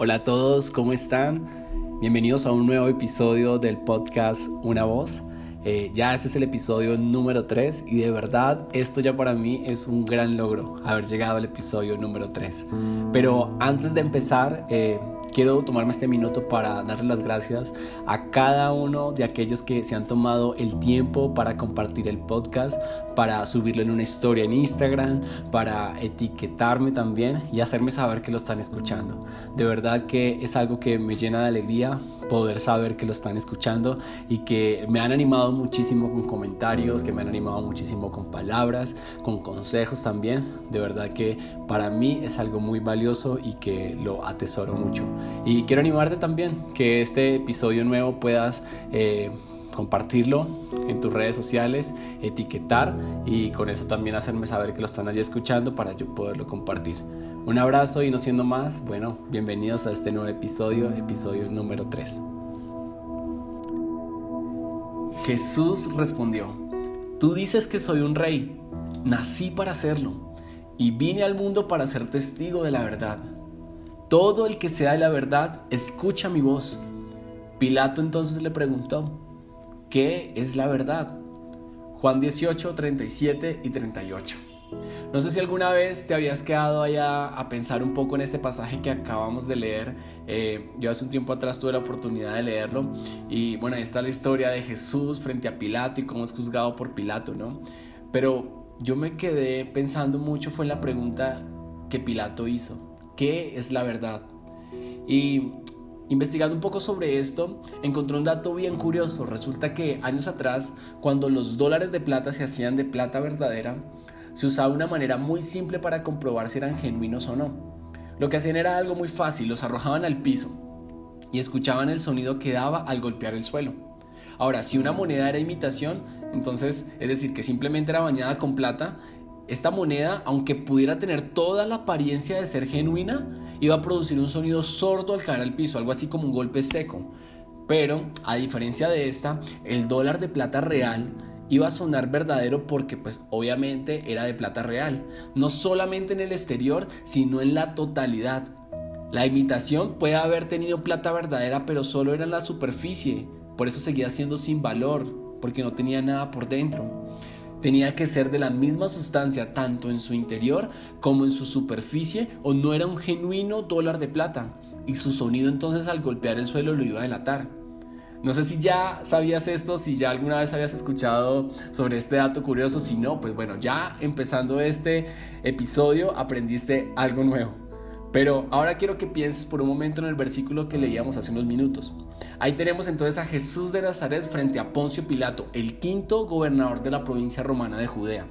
Hola a todos, ¿cómo están? Bienvenidos a un nuevo episodio del podcast Una Voz. Eh, ya este es el episodio número 3 y de verdad esto ya para mí es un gran logro haber llegado al episodio número 3. Pero antes de empezar, eh, quiero tomarme este minuto para darle las gracias a cada uno de aquellos que se han tomado el tiempo para compartir el podcast, para subirlo en una historia en Instagram, para etiquetarme también y hacerme saber que lo están escuchando. De verdad que es algo que me llena de alegría poder saber que lo están escuchando y que me han animado muchísimo con comentarios, que me han animado muchísimo con palabras, con consejos también. De verdad que para mí es algo muy valioso y que lo atesoro mucho. Y quiero animarte también que este episodio nuevo puedas... Eh, compartirlo en tus redes sociales, etiquetar y con eso también hacerme saber que lo están allí escuchando para yo poderlo compartir. Un abrazo y no siendo más, bueno, bienvenidos a este nuevo episodio, episodio número 3. Jesús respondió, tú dices que soy un rey, nací para serlo y vine al mundo para ser testigo de la verdad. Todo el que sea de la verdad, escucha mi voz. Pilato entonces le preguntó, ¿Qué es la verdad? Juan 18, 37 y 38. No sé si alguna vez te habías quedado allá a pensar un poco en este pasaje que acabamos de leer. Eh, yo hace un tiempo atrás tuve la oportunidad de leerlo y bueno, ahí está la historia de Jesús frente a Pilato y cómo es juzgado por Pilato, ¿no? Pero yo me quedé pensando mucho fue en la pregunta que Pilato hizo. ¿Qué es la verdad? Y Investigando un poco sobre esto, encontré un dato bien curioso. Resulta que años atrás, cuando los dólares de plata se hacían de plata verdadera, se usaba una manera muy simple para comprobar si eran genuinos o no. Lo que hacían era algo muy fácil, los arrojaban al piso y escuchaban el sonido que daba al golpear el suelo. Ahora, si una moneda era imitación, entonces, es decir, que simplemente era bañada con plata, esta moneda, aunque pudiera tener toda la apariencia de ser genuina, iba a producir un sonido sordo al caer al piso, algo así como un golpe seco. Pero, a diferencia de esta, el dólar de plata real iba a sonar verdadero porque pues obviamente era de plata real, no solamente en el exterior, sino en la totalidad. La imitación puede haber tenido plata verdadera, pero solo era en la superficie, por eso seguía siendo sin valor, porque no tenía nada por dentro. Tenía que ser de la misma sustancia tanto en su interior como en su superficie o no era un genuino dólar de plata y su sonido entonces al golpear el suelo lo iba a delatar. No sé si ya sabías esto, si ya alguna vez habías escuchado sobre este dato curioso, si no, pues bueno, ya empezando este episodio aprendiste algo nuevo. Pero ahora quiero que pienses por un momento en el versículo que leíamos hace unos minutos. Ahí tenemos entonces a Jesús de Nazaret frente a Poncio Pilato, el quinto gobernador de la provincia romana de Judea.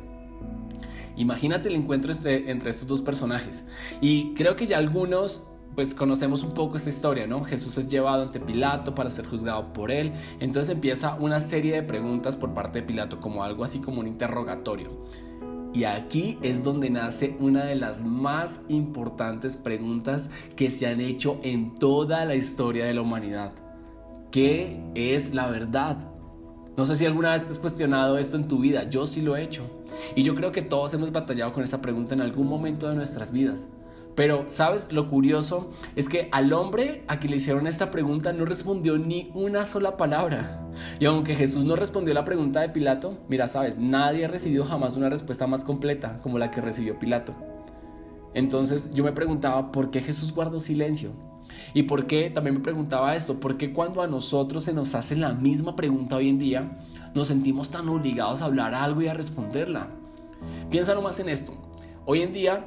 Imagínate el encuentro entre, estos dos personajes. Y creo que ya algunos pues conocemos un poco esta historia, ¿no? Jesús es llevado ante Pilato para ser juzgado por él. Entonces empieza una serie de preguntas por parte de Pilato, como algo así como un interrogatorio. Y aquí es donde nace una de las más importantes preguntas que se han hecho en toda la historia de la humanidad. ¿Qué es la verdad? No sé si alguna vez te has cuestionado esto en tu vida, yo sí lo he hecho. Y yo creo que todos hemos batallado con esa pregunta en algún momento de nuestras vidas. Pero, ¿sabes? Lo curioso es que al hombre a quien le hicieron esta pregunta no respondió ni una sola palabra. Y aunque Jesús no respondió la pregunta de Pilato, mira, sabes, nadie ha recibido jamás una respuesta más completa como la que recibió Pilato. Entonces yo me preguntaba, ¿por qué Jesús guardó silencio? Y por qué, también me preguntaba esto, ¿por qué cuando a nosotros se nos hace la misma pregunta hoy en día, nos sentimos tan obligados a hablar algo y a responderla? Piensa nomás en esto. Hoy en día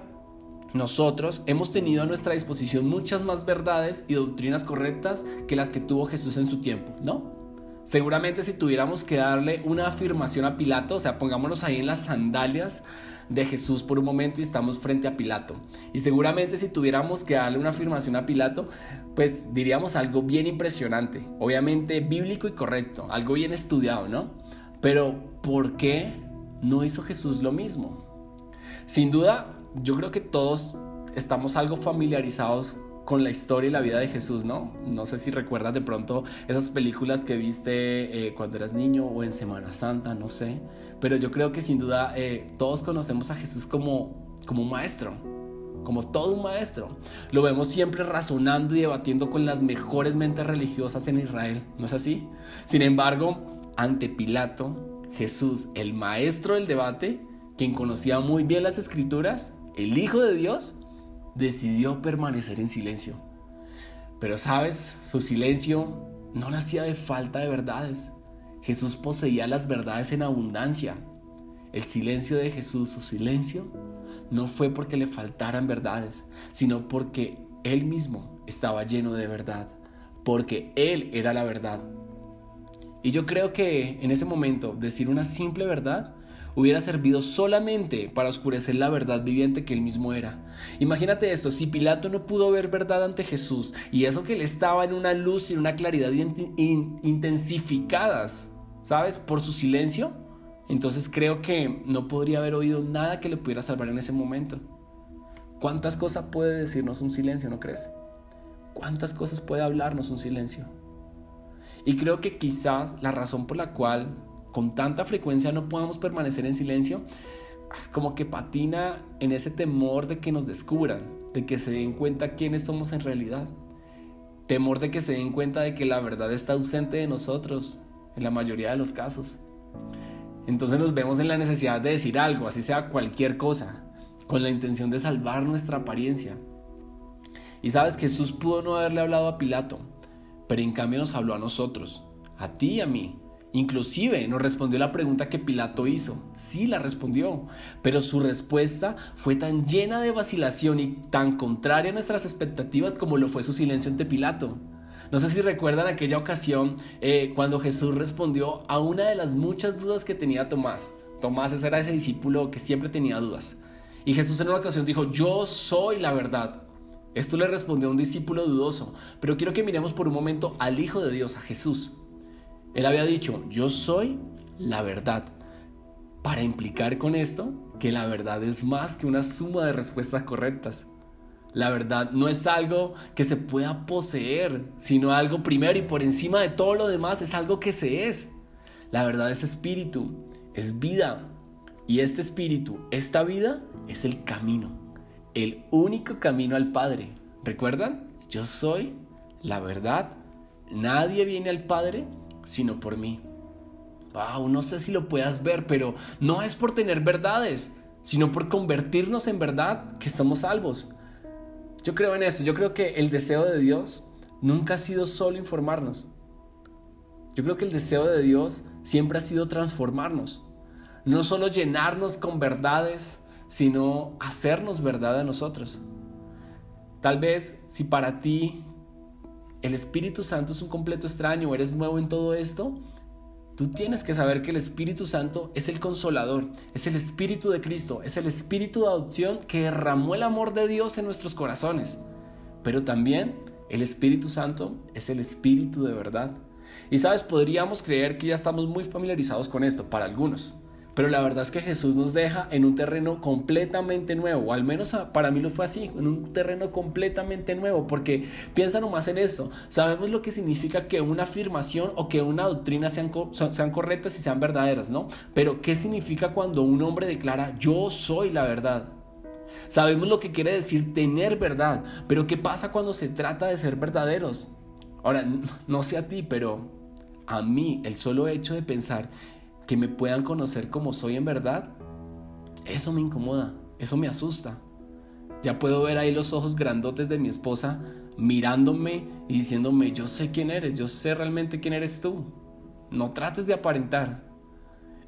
nosotros hemos tenido a nuestra disposición muchas más verdades y doctrinas correctas que las que tuvo Jesús en su tiempo, ¿no? Seguramente si tuviéramos que darle una afirmación a Pilato, o sea, pongámonos ahí en las sandalias de Jesús por un momento y estamos frente a Pilato. Y seguramente si tuviéramos que darle una afirmación a Pilato, pues diríamos algo bien impresionante, obviamente bíblico y correcto, algo bien estudiado, ¿no? Pero ¿por qué no hizo Jesús lo mismo? Sin duda, yo creo que todos estamos algo familiarizados con la historia y la vida de Jesús, ¿no? No sé si recuerdas de pronto esas películas que viste eh, cuando eras niño o en Semana Santa, no sé. Pero yo creo que sin duda eh, todos conocemos a Jesús como, como un maestro. como todo un maestro. Lo vemos siempre razonando y debatiendo con las mejores mentes religiosas en Israel, ¿no es así? Sin embargo, ante Pilato, Jesús, el maestro del debate, quien conocía muy bien las escrituras, el Hijo de Dios, decidió permanecer en silencio. Pero sabes, su silencio no nacía de falta de verdades. Jesús poseía las verdades en abundancia. El silencio de Jesús, su silencio, no fue porque le faltaran verdades, sino porque Él mismo estaba lleno de verdad, porque Él era la verdad. Y yo creo que en ese momento decir una simple verdad hubiera servido solamente para oscurecer la verdad viviente que él mismo era. Imagínate esto, si Pilato no pudo ver verdad ante Jesús y eso que él estaba en una luz y en una claridad intensificadas, ¿sabes? Por su silencio, entonces creo que no podría haber oído nada que le pudiera salvar en ese momento. ¿Cuántas cosas puede decirnos un silencio, no crees? ¿Cuántas cosas puede hablarnos un silencio? Y creo que quizás la razón por la cual con tanta frecuencia no podamos permanecer en silencio, como que patina en ese temor de que nos descubran, de que se den cuenta quiénes somos en realidad. Temor de que se den cuenta de que la verdad está ausente de nosotros, en la mayoría de los casos. Entonces nos vemos en la necesidad de decir algo, así sea cualquier cosa, con la intención de salvar nuestra apariencia. Y sabes, Jesús pudo no haberle hablado a Pilato, pero en cambio nos habló a nosotros, a ti y a mí. Inclusive nos respondió la pregunta que Pilato hizo. Sí, la respondió, pero su respuesta fue tan llena de vacilación y tan contraria a nuestras expectativas como lo fue su silencio ante Pilato. No sé si recuerdan aquella ocasión eh, cuando Jesús respondió a una de las muchas dudas que tenía Tomás. Tomás era ese discípulo que siempre tenía dudas. Y Jesús en una ocasión dijo, yo soy la verdad. Esto le respondió a un discípulo dudoso, pero quiero que miremos por un momento al Hijo de Dios, a Jesús. Él había dicho, yo soy la verdad, para implicar con esto que la verdad es más que una suma de respuestas correctas. La verdad no es algo que se pueda poseer, sino algo primero y por encima de todo lo demás es algo que se es. La verdad es espíritu, es vida. Y este espíritu, esta vida, es el camino, el único camino al Padre. ¿Recuerdan? Yo soy la verdad. Nadie viene al Padre sino por mí. Wow, no sé si lo puedas ver, pero no es por tener verdades, sino por convertirnos en verdad que somos salvos. Yo creo en esto, yo creo que el deseo de Dios nunca ha sido solo informarnos. Yo creo que el deseo de Dios siempre ha sido transformarnos. No solo llenarnos con verdades, sino hacernos verdad a nosotros. Tal vez si para ti el Espíritu Santo es un completo extraño eres nuevo en todo esto, Tú tienes que saber que el Espíritu Santo es el consolador, es el Espíritu de Cristo, es el Espíritu de adopción que derramó el amor de Dios en nuestros corazones. Pero también el Espíritu Santo es el Espíritu de verdad. Y sabes, podríamos creer que ya estamos muy familiarizados con esto, para algunos. Pero la verdad es que Jesús nos deja en un terreno completamente nuevo, o al menos para mí lo fue así, en un terreno completamente nuevo, porque piensa nomás en esto, sabemos lo que significa que una afirmación o que una doctrina sean, sean correctas y sean verdaderas, ¿no? Pero ¿qué significa cuando un hombre declara yo soy la verdad? Sabemos lo que quiere decir tener verdad, pero ¿qué pasa cuando se trata de ser verdaderos? Ahora, no sé a ti, pero a mí el solo hecho de pensar que me puedan conocer como soy en verdad, eso me incomoda, eso me asusta. Ya puedo ver ahí los ojos grandotes de mi esposa mirándome y diciéndome, yo sé quién eres, yo sé realmente quién eres tú. No trates de aparentar.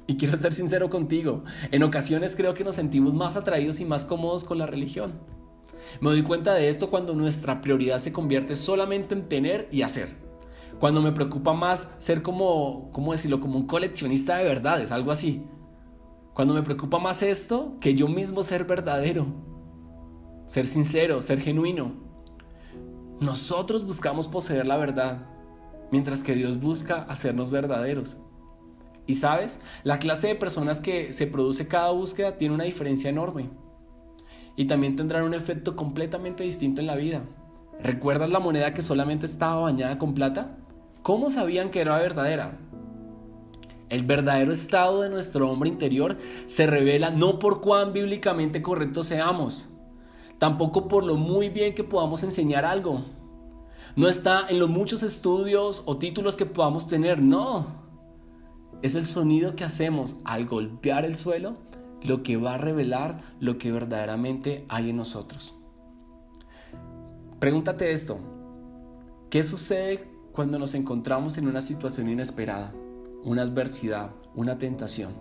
Y quiero ser sincero contigo, en ocasiones creo que nos sentimos más atraídos y más cómodos con la religión. Me doy cuenta de esto cuando nuestra prioridad se convierte solamente en tener y hacer. Cuando me preocupa más ser como, ¿cómo decirlo? Como un coleccionista de verdades, algo así. Cuando me preocupa más esto que yo mismo ser verdadero, ser sincero, ser genuino. Nosotros buscamos poseer la verdad, mientras que Dios busca hacernos verdaderos. Y sabes, la clase de personas que se produce cada búsqueda tiene una diferencia enorme. Y también tendrán un efecto completamente distinto en la vida. ¿Recuerdas la moneda que solamente estaba bañada con plata? ¿Cómo sabían que era verdadera? El verdadero estado de nuestro hombre interior se revela no por cuán bíblicamente correctos seamos. tampoco por lo muy bien que podamos enseñar algo. No está en los muchos estudios o títulos que podamos tener, no. Es el sonido que hacemos al golpear el suelo lo que va a revelar lo que verdaderamente hay en nosotros. Pregúntate esto, ¿qué sucede cuando nos encontramos en una situación inesperada, una adversidad, una tentación?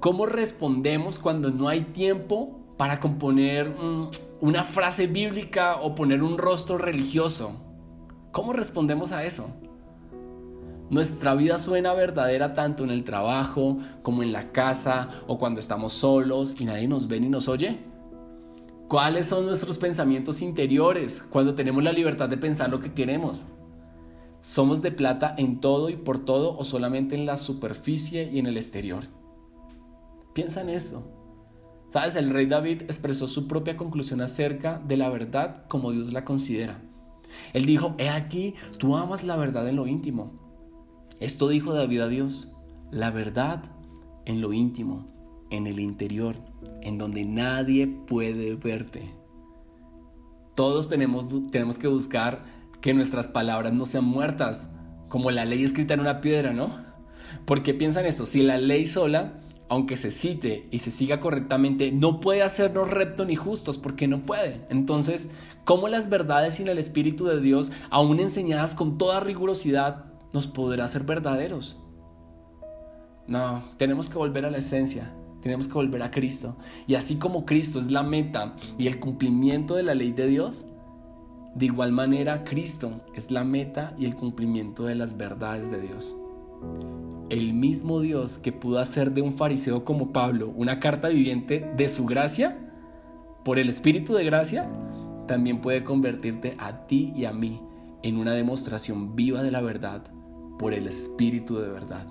¿Cómo respondemos cuando no hay tiempo para componer mm, una frase bíblica o poner un rostro religioso? ¿Cómo respondemos a eso? Nuestra vida suena verdadera tanto en el trabajo como en la casa o cuando estamos solos y nadie nos ve ni nos oye. ¿Cuáles son nuestros pensamientos interiores cuando tenemos la libertad de pensar lo que queremos? ¿Somos de plata en todo y por todo o solamente en la superficie y en el exterior? Piensa en eso. Sabes, el rey David expresó su propia conclusión acerca de la verdad como Dios la considera. Él dijo, he aquí, tú amas la verdad en lo íntimo. Esto dijo David a Dios, la verdad en lo íntimo, en el interior, en donde nadie puede verte. Todos tenemos, tenemos que buscar que nuestras palabras no sean muertas, como la ley escrita en una piedra, ¿no? Porque piensan esto, si la ley sola, aunque se cite y se siga correctamente, no puede hacernos rectos ni justos, porque no puede. Entonces, cómo las verdades sin el Espíritu de Dios, aún enseñadas con toda rigurosidad, nos podrá ser verdaderos. No, tenemos que volver a la esencia, tenemos que volver a Cristo. Y así como Cristo es la meta y el cumplimiento de la ley de Dios, de igual manera Cristo es la meta y el cumplimiento de las verdades de Dios. El mismo Dios que pudo hacer de un fariseo como Pablo una carta viviente de su gracia, por el Espíritu de gracia, también puede convertirte a ti y a mí en una demostración viva de la verdad por el Espíritu de verdad.